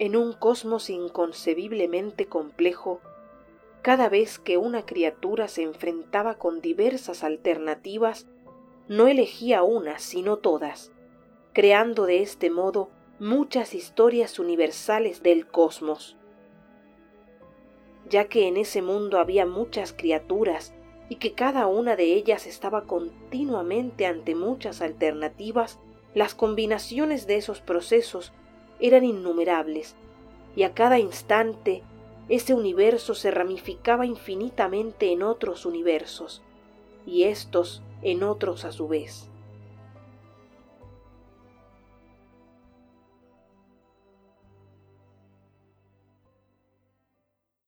En un cosmos inconcebiblemente complejo, cada vez que una criatura se enfrentaba con diversas alternativas, no elegía una, sino todas, creando de este modo muchas historias universales del cosmos. Ya que en ese mundo había muchas criaturas y que cada una de ellas estaba continuamente ante muchas alternativas, las combinaciones de esos procesos eran innumerables, y a cada instante ese universo se ramificaba infinitamente en otros universos, y éstos en otros a su vez.